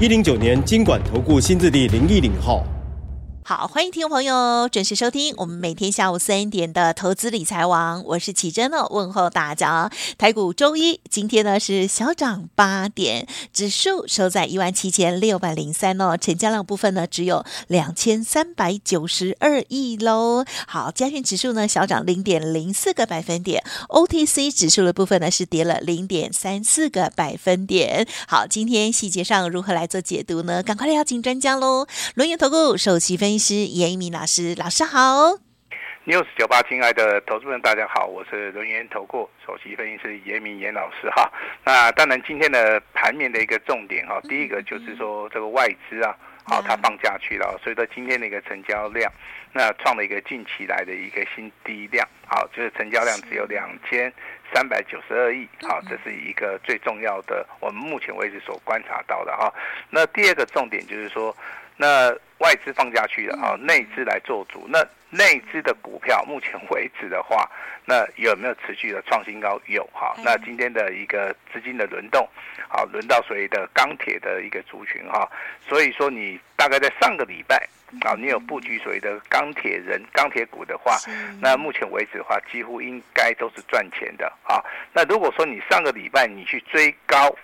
一零九年金管投顾新字第零一零号。好，欢迎听众朋友准时收听我们每天下午三点的投资理财王，我是奇珍哦，问候大家。台股周一今天呢是小涨八点，指数收在一万七千六百零三哦，成交量部分呢只有两千三百九十二亿喽。好，加权指数呢小涨零点零四个百分点，OTC 指数的部分呢是跌了零点三四个百分点。好，今天细节上如何来做解读呢？赶快来邀请专家喽，轮源投顾首席分析师严一鸣老师，老师好。News 九八，亲爱的投资人，大家好，我是轮源投顾首席分析师严一民严老师哈。那当然，今天的盘面的一个重点哈，第一个就是说这个外资啊，好，它放假去了，所以说今天的一个成交量，那创了一个近期来的一个新低量，好，就是成交量只有两千三百九十二亿，好，这是一个最重要的，我们目前为止所观察到的哈。那第二个重点就是说。那外资放下去了啊，内资来做主。那内资的股票，目前为止的话，那有没有持续的创新高？有哈。那今天的一个资金的轮动，好，轮到所谓的钢铁的一个族群哈。所以说，你大概在上个礼拜啊，你有布局所谓的钢铁人、钢铁股的话，那目前为止的话，几乎应该都是赚钱的啊。那如果说你上个礼拜你去追高。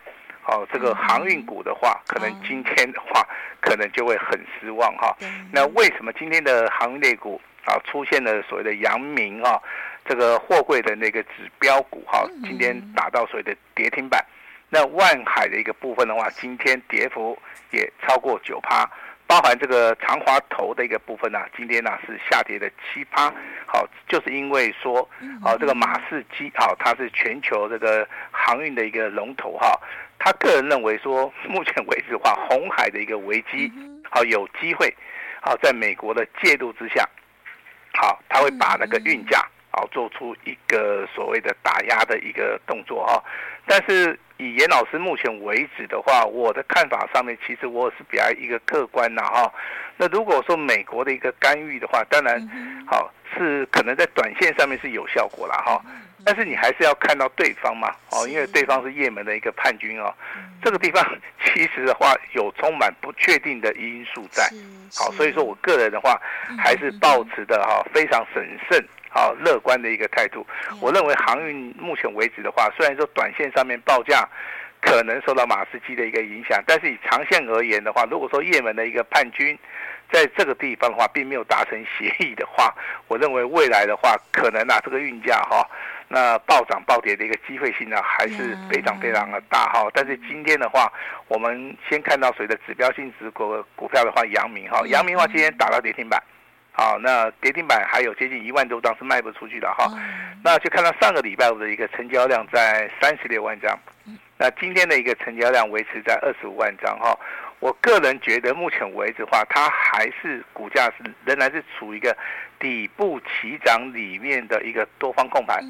哦，这个航运股的话，可能今天的话，可能就会很失望哈。那为什么今天的航运类股啊出现了所谓的阳明啊，这个货柜的那个指标股哈，今天打到所谓的跌停板？那万海的一个部分的话，今天跌幅也超过九趴。包含这个长华投的一个部分呢、啊，今天呢、啊、是下跌的七趴，好，就是因为说，好，这个马士基，好，它是全球这个航运的一个龙头哈，他个人认为说，目前为止的话，红海的一个危机，好，有机会，好，在美国的介入之下，好，他会把那个运价，好，做出一个所谓的打压的一个动作哈，但是。以严老师目前为止的话，我的看法上面，其实我是比较一个客观的哈。那如果说美国的一个干预的话，当然，好是可能在短线上面是有效果了哈。但是你还是要看到对方嘛，哦，因为对方是也门的一个叛军哦。这个地方其实的话有充满不确定的因素在，好，所以说我个人的话还是保持的哈非常审慎。好，乐观的一个态度。我认为航运目前为止的话，虽然说短线上面报价可能受到马士基的一个影响，但是以长线而言的话，如果说也门的一个叛军在这个地方的话，并没有达成协议的话，我认为未来的话，可能啊这个运价哈，那暴涨暴跌的一个机会性呢，还是非常非常的大哈。但是今天的话，我们先看到谁的指标性指股股票的话，阳明哈，阳明的话今天打到跌停板。好，那跌停板还有接近一万多张是卖不出去的哈。那就看到上个礼拜五的一个成交量在三十六万张，那今天的一个成交量维持在二十五万张哈。我个人觉得目前为止的话，它还是股价是仍然是处于一个底部起涨里面的一个多方控盘。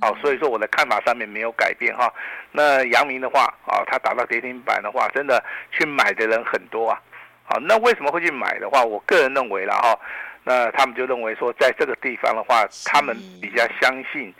好，所以说我的看法上面没有改变哈。那阳明的话啊，它打到跌停板的话，真的去买的人很多啊。好，那为什么会去买的话，我个人认为了哈。那他们就认为说，在这个地方的话，他们比较相信，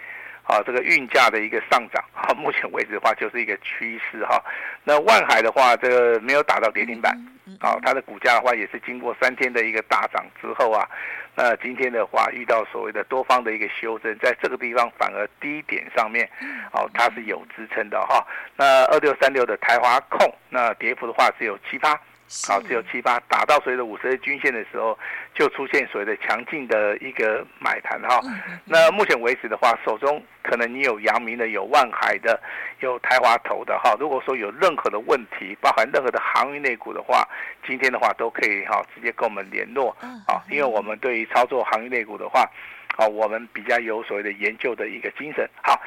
啊，这个运价的一个上涨，啊，目前为止的话就是一个趋势哈。那万海的话，这个没有打到跌停板，啊，它的股价的话也是经过三天的一个大涨之后啊，那今天的话遇到所谓的多方的一个修正，在这个地方反而低点上面，哦，它是有支撑的哈。那二六三六的台华控，那跌幅的话只有七趴。好，只有七八打到所谓的五十日均线的时候，就出现所谓的强劲的一个买盘哈。那目前为止的话，手中可能你有阳明的、有万海的、有台华投的哈。如果说有任何的问题，包含任何的航运类股的话，今天的话都可以哈直接跟我们联络啊，因为我们对于操作航运类股的话，啊，我们比较有所谓的研究的一个精神。好，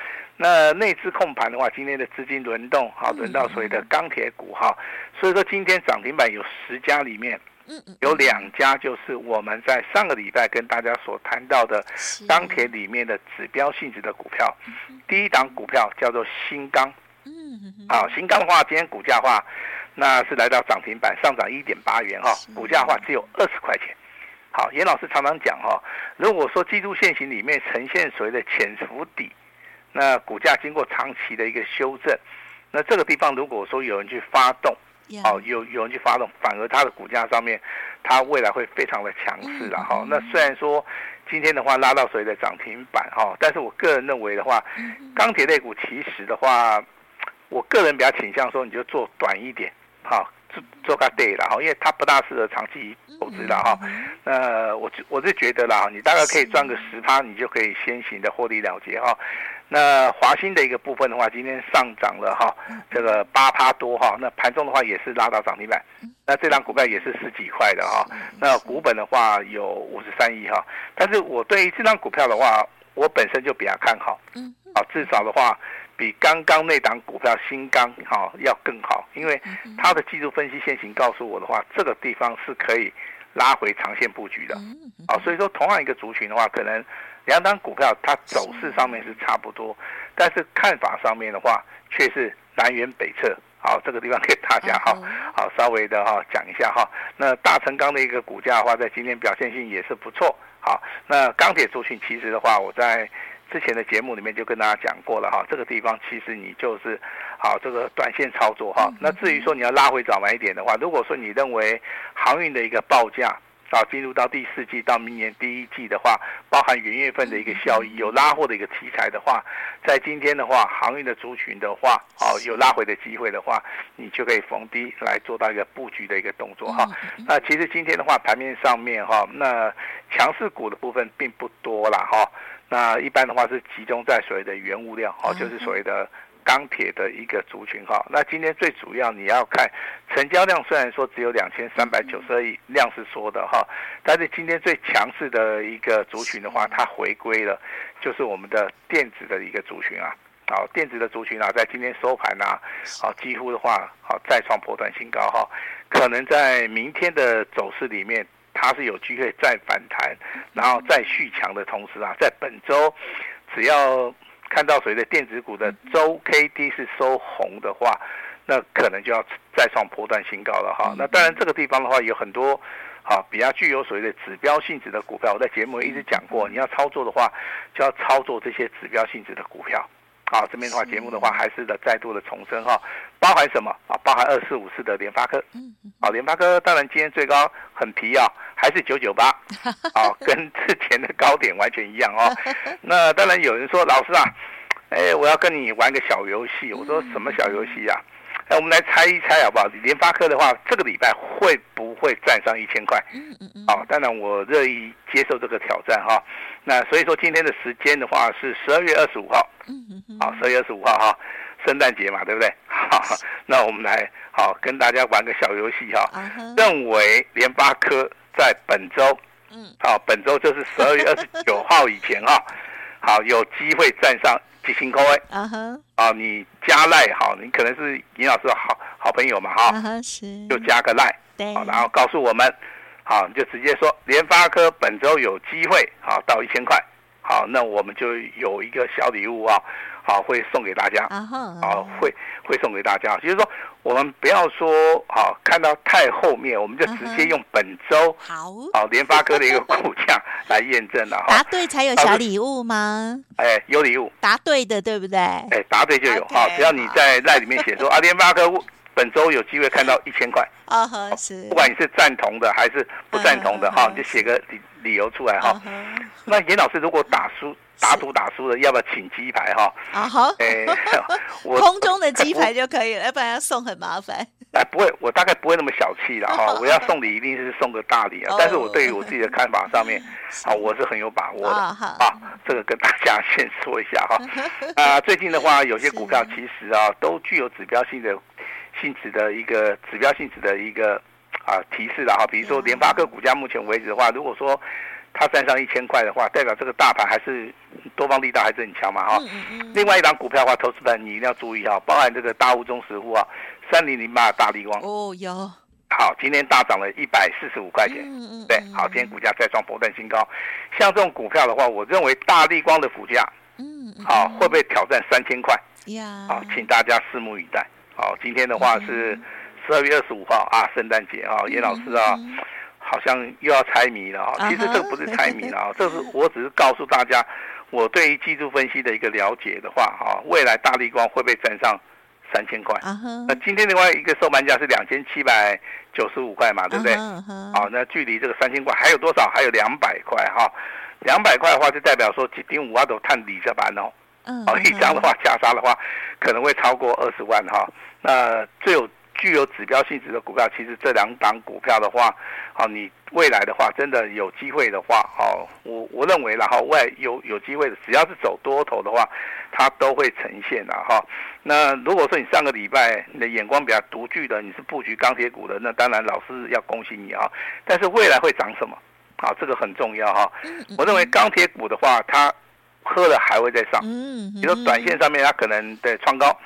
那内资控盘的话，今天的资金轮动好，轮到所谓的钢铁股哈，所以说今天涨停板有十家里面，有两家就是我们在上个礼拜跟大家所谈到的钢铁里面的指标性质的股票，第一档股票叫做新钢，好，新钢的话，今天股价的话，那是来到涨停板上涨一点八元哈，股价的话只有二十块钱。好，严老师常常讲哈，如果说季度线型里面呈现所谓的潜伏底。那股价经过长期的一个修正，那这个地方如果说有人去发动，哦，有有人去发动，反而它的股价上面，它未来会非常的强势了哈。那虽然说今天的话拉到所谓的涨停板哈，但是我个人认为的话，钢铁类股其实的话，我个人比较倾向说你就做短一点，好，做做个 day 了哈，因为它不大适合长期投资的哈。那我我是觉得啦，你大概可以赚个十趴，你就可以先行的获利了结哈。那华兴的一个部分的话，今天上涨了哈，这个八趴多哈。那盘中的话也是拉到涨停板，那这档股票也是十几块的哈。那股本的话有五十三亿哈。但是我对于这档股票的话，我本身就比较看好，嗯啊，至少的话比刚刚那档股票新钢哈要更好，因为它的技术分析线型告诉我的话，这个地方是可以拉回长线布局的，啊，所以说同样一个族群的话，可能。两档股票它走势上面是差不多，但是看法上面的话却是南辕北辙。好，这个地方给大家哈，好稍微的哈讲一下哈。那大成钢的一个股价的话，在今天表现性也是不错。好，那钢铁族群其实的话，我在之前的节目里面就跟大家讲过了哈。这个地方其实你就是好这个短线操作哈。那至于说你要拉回早买一点的话，如果说你认为航运的一个报价。到进入到第四季到明年第一季的话，包含元月份的一个效益，有拉货的一个题材的话，在今天的话，航运的族群的话，哦，有拉回的机会的话，你就可以逢低来做到一个布局的一个动作哈。那其实今天的话，盘面上面哈，那强势股的部分并不多了哈。那一般的话是集中在所谓的原物料哦，就是所谓的。钢铁的一个族群哈，那今天最主要你要看成交量，虽然说只有两千三百九十二亿，量是缩的哈，但是今天最强势的一个族群的话，它回归了，就是我们的电子的一个族群啊，好，电子的族群啊，在今天收盘啊，好，几乎的话，好再创波段新高哈，可能在明天的走势里面，它是有机会再反弹，然后再续强的同时啊，在本周只要。看到所谓的电子股的周 K D 是收红的话，那可能就要再创波段新高了哈。那当然这个地方的话有很多，啊比较具有所谓的指标性质的股票，我在节目一直讲过，你要操作的话就要操作这些指标性质的股票。好，这边的话节目的话还是的再度的重申哈，包含什么啊？包含二四五四的联发科。嗯好，联发科当然今天最高很皮啊。还是九九八，啊，跟之前的高点完全一样哦。那当然有人说，老师啊，哎，我要跟你玩个小游戏。我说什么小游戏呀？哎，我们来猜一猜好不好？联发科的话，这个礼拜会不会站上一千块？嗯嗯嗯。哦，当然我乐意接受这个挑战哈。那所以说今天的时间的话是十二月二十五号，嗯嗯嗯好，十二月二十五号哈，圣诞节嘛，对不对？好，那我们来好跟大家玩个小游戏哈。认为联发科。在本周，嗯，好，本周就是十二月二十九 号以前哈，好，有机会站上几星高位，啊哈，啊，你加赖好，你可能是尹老师的好好朋友嘛哈，是，就加个赖，对，然后告诉我们，好，你就直接说联发科本周有机会好到一千块，好，那我们就有一个小礼物啊。好，会送给大家。啊好，会会送给大家。就是说，我们不要说好看到太后面，我们就直接用本周好好联发科的一个股价 来验证了。答对才有小礼物吗？哎，有礼物。答对的，对不对？哎，答对就有。好，只要你在赖里面写说啊，联发科本周有机会看到一千块。啊哈，是。不管你是赞同的还是不赞同的哈，你就写个理理由出来哈。那严老师如果打输。打赌打输了，要不要请鸡排哈？啊好，哎，我空中的鸡排就可以了，要不然要送很麻烦。哎，不会，我大概不会那么小气了哈。我要送礼一定是送个大礼啊。但是我对于我自己的看法上面，啊，我是很有把握的啊。这个跟大家先说一下哈。啊，最近的话，有些股票其实啊，都具有指标性的性质的一个指标性质的一个啊提示了哈，比如说联发科股价目前为止的话，如果说它站上一千块的话，代表这个大盘还是多方力道还是很强嘛哈。另外一档股票的话，投资盘你一定要注意哈，包含这个大物中实户啊，三零零八大立光哦有。好，今天大涨了一百四十五块钱，对，好，今天股价再创波段新高。像这种股票的话，我认为大立光的股价，嗯，好，会不会挑战三千块？呀，好，请大家拭目以待。好，今天的话是十二月二十五号啊，圣诞节啊，严老师啊。好像又要猜谜了啊！其实这个不是猜谜了啊，这是我只是告诉大家，我对于技术分析的一个了解的话啊，未来大立光会不会站上三千块？那今天另外，一个收盘价是两千七百九十五块嘛，对不对？好，那距离这个三千块还有多少？还有两百块哈，两百块的话就代表说几点五万都探底这班哦。好，一张的话加杀的话，可能会超过二十万哈。那最有。具有指标性质的股票，其实这两档股票的话，好，你未来的话，真的有机会的话，好，我我认为然后未来有有机会的，只要是走多头的话，它都会呈现的哈。那如果说你上个礼拜你的眼光比较独具的，你是布局钢铁股的，那当然老师要恭喜你啊。但是未来会涨什么？好，这个很重要哈。我认为钢铁股的话，它喝了还会再上。嗯，比如说短线上面它可能对创高。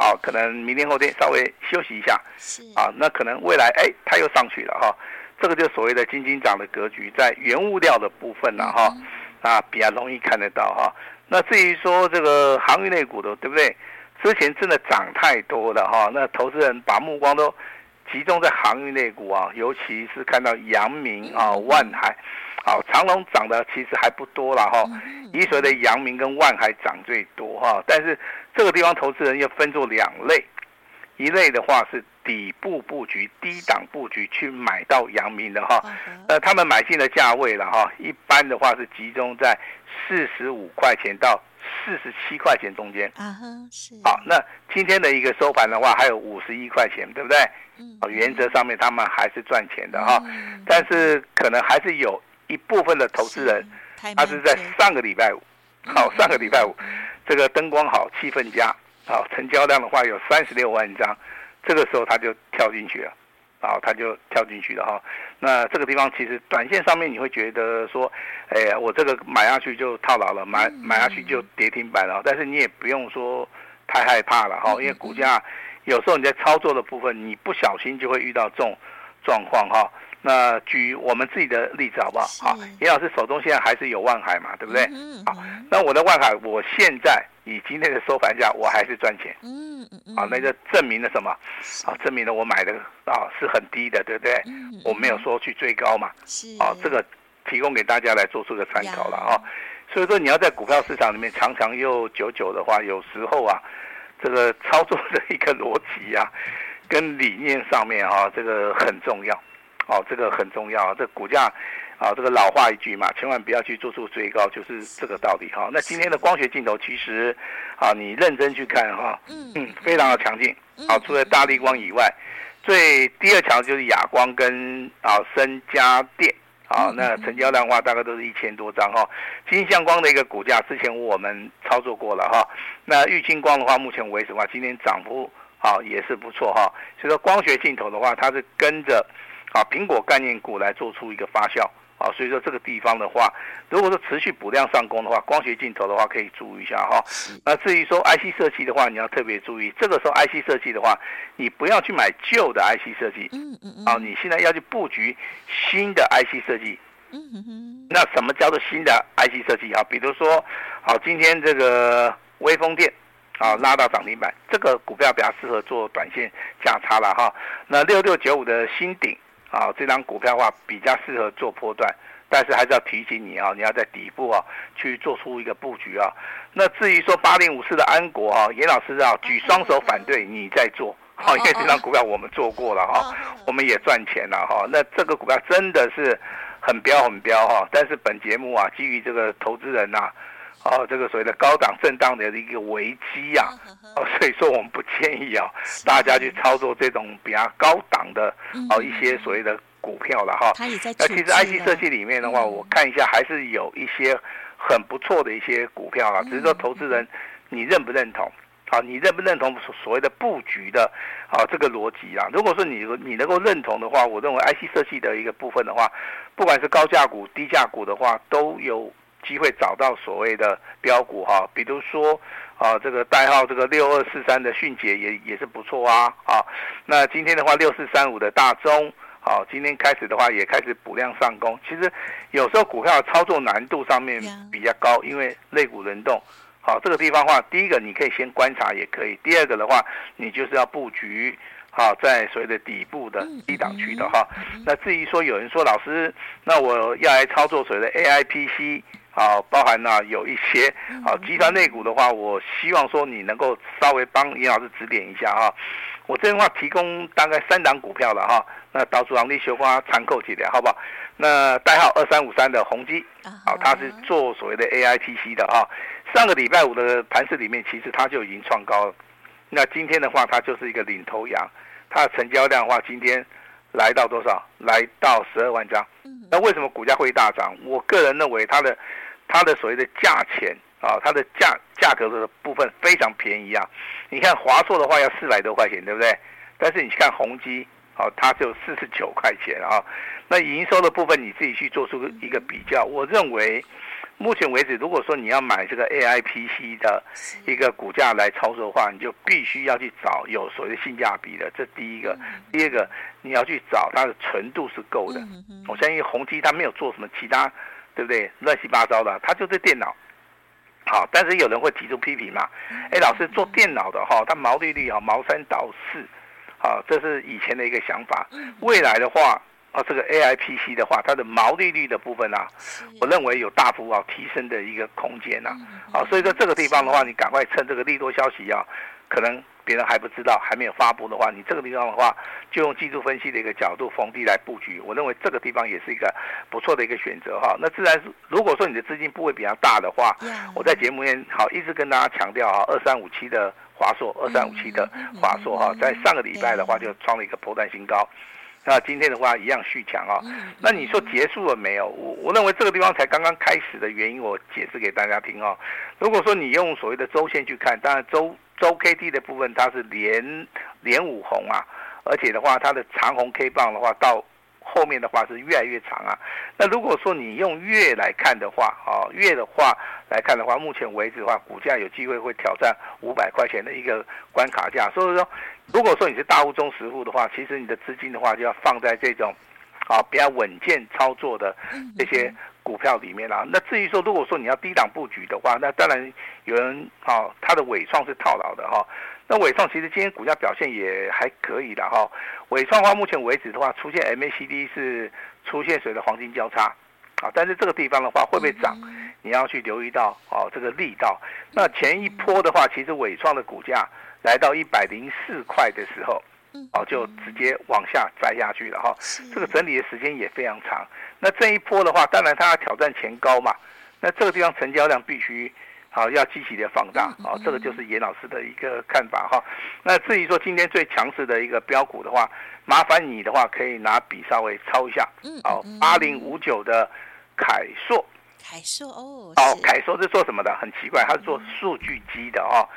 好，可能明天后天稍微休息一下，是。啊，那可能未来哎，它又上去了哈，这个就所谓的金金涨的格局，在原物料的部分了哈，啊，比较容易看得到哈。那至于说这个航运类股的，对不对？之前真的涨太多了哈，那投资人把目光都集中在航运类股啊，尤其是看到阳明啊、万海。好，长隆涨的其实还不多了哈，以所谓的阳明跟万海涨最多哈，但是这个地方投资人要分作两类，一类的话是底部布局、低档布局去买到阳明的哈，呃，他们买进的价位了哈，一般的话是集中在四十五块钱到四十七块钱中间。啊是。好，那今天的一个收盘的话还有五十一块钱，对不对？嗯，原则上面他们还是赚钱的哈，但是可能还是有。一部分的投资人，他是在上个礼拜五，好，上个礼拜五，这个灯光好，气氛佳，好，成交量的话有三十六万张，这个时候他就跳进去了，啊，他就跳进去了哈。那这个地方其实短线上面你会觉得说，哎呀，我这个买下去就套牢了，买买下去就跌停板了，但是你也不用说太害怕了哈，因为股价有时候你在操作的部分，你不小心就会遇到这种状况哈。那举我们自己的例子好不好？好，严老师手中现在还是有万海嘛，对不对？嗯好，那我的万海，我现在以今天的收盘价，我还是赚钱。嗯嗯好，那就证明了什么？好，证明了我买的啊是很低的，对不对？我没有说去追高嘛。是。啊，这个提供给大家来做出个参考了啊。所以说你要在股票市场里面长长又久久的话，有时候啊，这个操作的一个逻辑啊，跟理念上面啊，这个很重要。哦，这个很重要，这个、股价，啊，这个老话一句嘛，千万不要去做出追高，就是这个道理哈、哦。那今天的光学镜头其实，啊，你认真去看哈、哦，嗯，非常的强劲。好、啊，除了大力光以外，最第二强就是亚光跟啊深家电，啊，那成交量的话大概都是一千多张哈。金相光的一个股价，之前我们操作过了哈。那玉晶光的话，目前为止的话，今天涨幅啊也是不错哈。所以说光学镜头的话，它是跟着。啊，苹果概念股来做出一个发酵啊，所以说这个地方的话，如果说持续补量上攻的话，光学镜头的话可以注意一下哈。那至于说 IC 设计的话，你要特别注意，这个时候 IC 设计的话，你不要去买旧的 IC 设计，嗯嗯啊，你现在要去布局新的 IC 设计，那什么叫做新的 IC 设计啊？比如说，好，今天这个微风电。啊，拉到涨停板，这个股票比较适合做短线价差了哈。那六六九五的新鼎啊，这张股票的话比较适合做波段，但是还是要提醒你啊，你要在底部啊去做出一个布局啊。那至于说八零五四的安国啊，严老师啊举双手反对，你在做，好，因为这张股票我们做过了哈，我们也赚钱了哈。那这个股票真的是很彪很彪哈，但是本节目啊，基于这个投资人呐。哦，这个所谓的高档震荡的一个危机呀，哦，所以说我们不建议啊，大家去操作这种比较高档的哦一些所谓的股票了哈。那其实 IC 设计里面的话，我看一下还是有一些很不错的一些股票啊，只是说投资人你认不认同？好，你认不认同所所谓的布局的啊这个逻辑啊？如果说你你能够认同的话，我认为 IC 设计的一个部分的话，不管是高价股、低价股的话，都有机会找到所谓的标股哈。比如说啊，这个代号这个六二四三的迅捷也也是不错啊啊。那今天的话，六四三五的大中，好，今天开始的话也开始补量上攻。其实有时候股票操作难度上面比较高，因为类股轮动。好，这个地方的话，第一个你可以先观察也可以。第二个的话，你就是要布局，好，在所谓的底部的低档区的哈。那至于说有人说老师，那我要来操作所谓的 AIPC，好，包含呢有一些好集团内股的话，我希望说你能够稍微帮严老师指点一下哈。我这边的话提供大概三档股票了哈。那导主行力修花参扣几点，好不好？那代号二三五三的宏基，好，它是做所谓的 AIPC 的啊。上个礼拜五的盘势里面，其实它就已经创高了。那今天的话，它就是一个领头羊，它的成交量的话，今天来到多少？来到十二万张。那为什么股价会大涨？我个人认为它的它的所谓的价钱啊，它的价价格的部分非常便宜啊。你看华硕的话要四百多块钱，对不对？但是你看宏碁，好，它只有四十九块钱啊。那营收的部分你自己去做出一个比较，我认为。目前为止，如果说你要买这个 AIPC 的一个股价来操作的话，你就必须要去找有所谓的性价比的，这第一个。第二个，你要去找它的纯度是够的。我相信宏基它没有做什么其他，对不对？乱七八糟的，它就是电脑。好，但是有人会提出批评嘛？哎，老师做电脑的哈，它毛利率啊，毛三到四，好，这是以前的一个想法。未来的话。啊，这个 AIPC 的话，它的毛利率的部分啊，我认为有大幅啊提升的一个空间呐。啊，所以说这个地方的话，你赶快趁这个利多消息啊，可能别人还不知道，还没有发布的话，你这个地方的话，就用技术分析的一个角度逢低来布局。我认为这个地方也是一个不错的一个选择哈。那自然是如果说你的资金部位比较大的话，我在节目里面好一直跟大家强调啊，二三五七的华硕，二三五七的华硕哈，在上个礼拜的话就创了一个波段新高。那今天的话一样续强啊，那你说结束了没有？我我认为这个地方才刚刚开始的原因，我解释给大家听哦。如果说你用所谓的周线去看，当然周周 K D 的部分它是连连五红啊，而且的话它的长红 K 棒的话到。后面的话是越来越长啊，那如果说你用月来看的话，啊，月的话来看的话，目前为止的话，股价有机会会挑战五百块钱的一个关卡价。所以说，如果说你是大户中实户的话，其实你的资金的话就要放在这种，啊，比较稳健操作的这些股票里面啦。那至于说，如果说你要低档布局的话，那当然有人啊，他的尾创是套牢的哈。那伟创其实今天股价表现也还可以的哈，伟创的话目前为止的话出现 MACD 是出现水的黄金交叉，啊，但是这个地方的话会不会涨，你要去留意到哦这个力道。那前一波的话，其实伟创的股价来到一百零四块的时候，哦就直接往下栽下去了哈，这个整理的时间也非常长。那这一波的话，当然它要挑战前高嘛，那这个地方成交量必须。好，要积极的放大，好，这个就是严老师的一个看法哈。那至于说今天最强势的一个标股的话，麻烦你的话可以拿笔稍微抄一下。嗯好，八零五九的凯硕，凯硕哦，哦，凯硕是做什么的？很奇怪，它是做数据机的哦。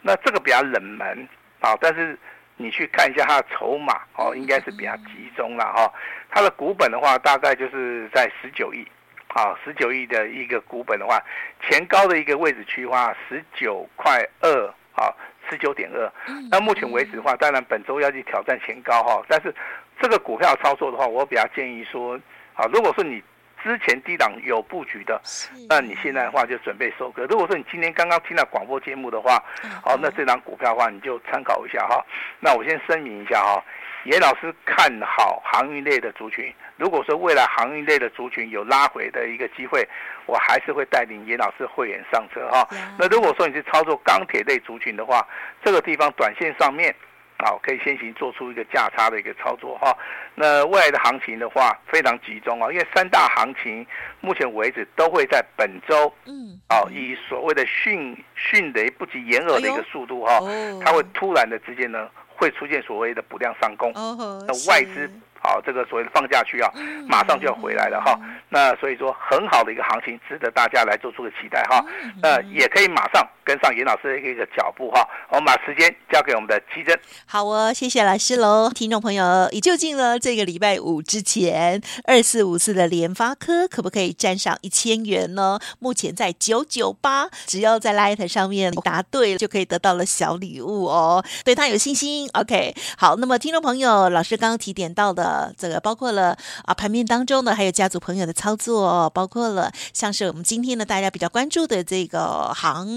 那这个比较冷门，啊，但是你去看一下它的筹码哦，应该是比较集中了哈。它的股本的话，大概就是在十九亿。好，十九亿的一个股本的话，前高的一个位置区的话，十九块二，好，十九点二。那目前为止的话，当然本周要去挑战前高哈，但是这个股票操作的话，我比较建议说，啊，如果说你之前低档有布局的，那你现在的话就准备收割。如果说你今天刚刚听到广播节目的话，好，那这档股票的话你就参考一下哈。那我先声明一下哈。严老师看好航运类的族群。如果说未来航运类的族群有拉回的一个机会，我还是会带领严老师会员上车哈。那如果说你是操作钢铁类族群的话，这个地方短线上面，好，可以先行做出一个价差的一个操作哈。那未来的行情的话，非常集中啊，因为三大行情目前为止都会在本周，嗯，啊，以所谓的迅迅雷不及掩耳的一个速度哈，它会突然的之间呢。会出现所谓的补量上攻，那外资好，这个所谓的放假区啊，马上就要回来了哈。那所以说很好的一个行情，值得大家来做出个期待哈。那也可以马上跟上严老师的一个脚步哈。我们把时间交给我们的奇珍。好哦，谢谢老师喽。听众朋友，也就近了这个礼拜五之前，二四五四的联发科可不可以站上一千元呢？目前在九九八，只要在 Light 上面答对，就可以得到了小礼物哦。对他有信心。OK，好，那么听众朋友，老师刚刚提点到的。呃，这个包括了啊，盘面当中呢，还有家族朋友的操作，包括了像是我们今天呢，大家比较关注的这个航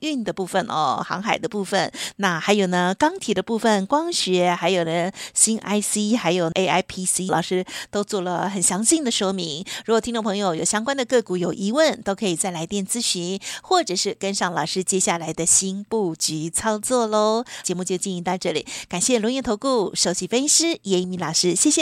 运的部分哦，航海的部分，那还有呢，钢铁的部分，光学，还有呢，新 IC，还有 AIPC，老师都做了很详尽的说明。如果听众朋友有相关的个股有疑问，都可以再来电咨询，或者是跟上老师接下来的新布局操作喽。节目就进行到这里，感谢龙岩投顾首席分析师叶一鸣老师，谢谢。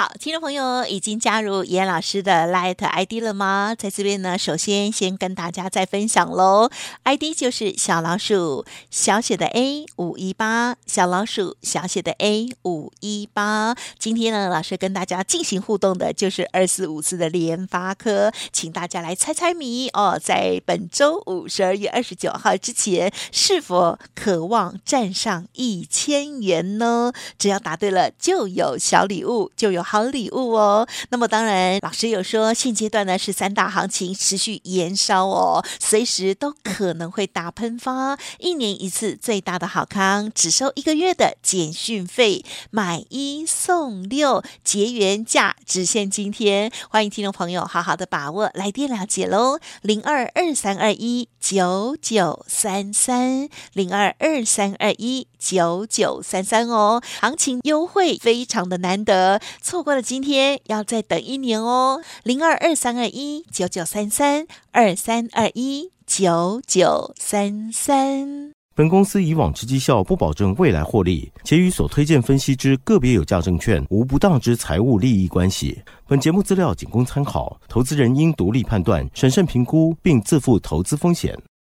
好，听众朋友已经加入严老师的 Light ID 了吗？在这边呢，首先先跟大家再分享喽，ID 就是小老鼠小写的 A 五一八，小老鼠小写的 A 五一八。今天呢，老师跟大家进行互动的就是二四五四的联发科，请大家来猜猜谜哦，在本周五十二月二十九号之前，是否渴望站上一千元呢？只要答对了，就有小礼物，就有。好礼物哦！那么当然，老师有说，现阶段呢是三大行情持续延烧哦，随时都可能会大喷发。一年一次最大的好康，只收一个月的简讯费，买一送六，结缘价只限今天。欢迎听众朋友好好的把握，来电了解喽，零二二三二一九九三三，零二二三二一九九三三哦，行情优惠非常的难得，错。过了今天，要再等一年哦。零二二三二一九九三三二三二一九九三三。本公司以往之绩效不保证未来获利，且与所推荐分析之个别有价证券无不当之财务利益关系。本节目资料仅供参考，投资人应独立判断、审慎评估，并自负投资风险。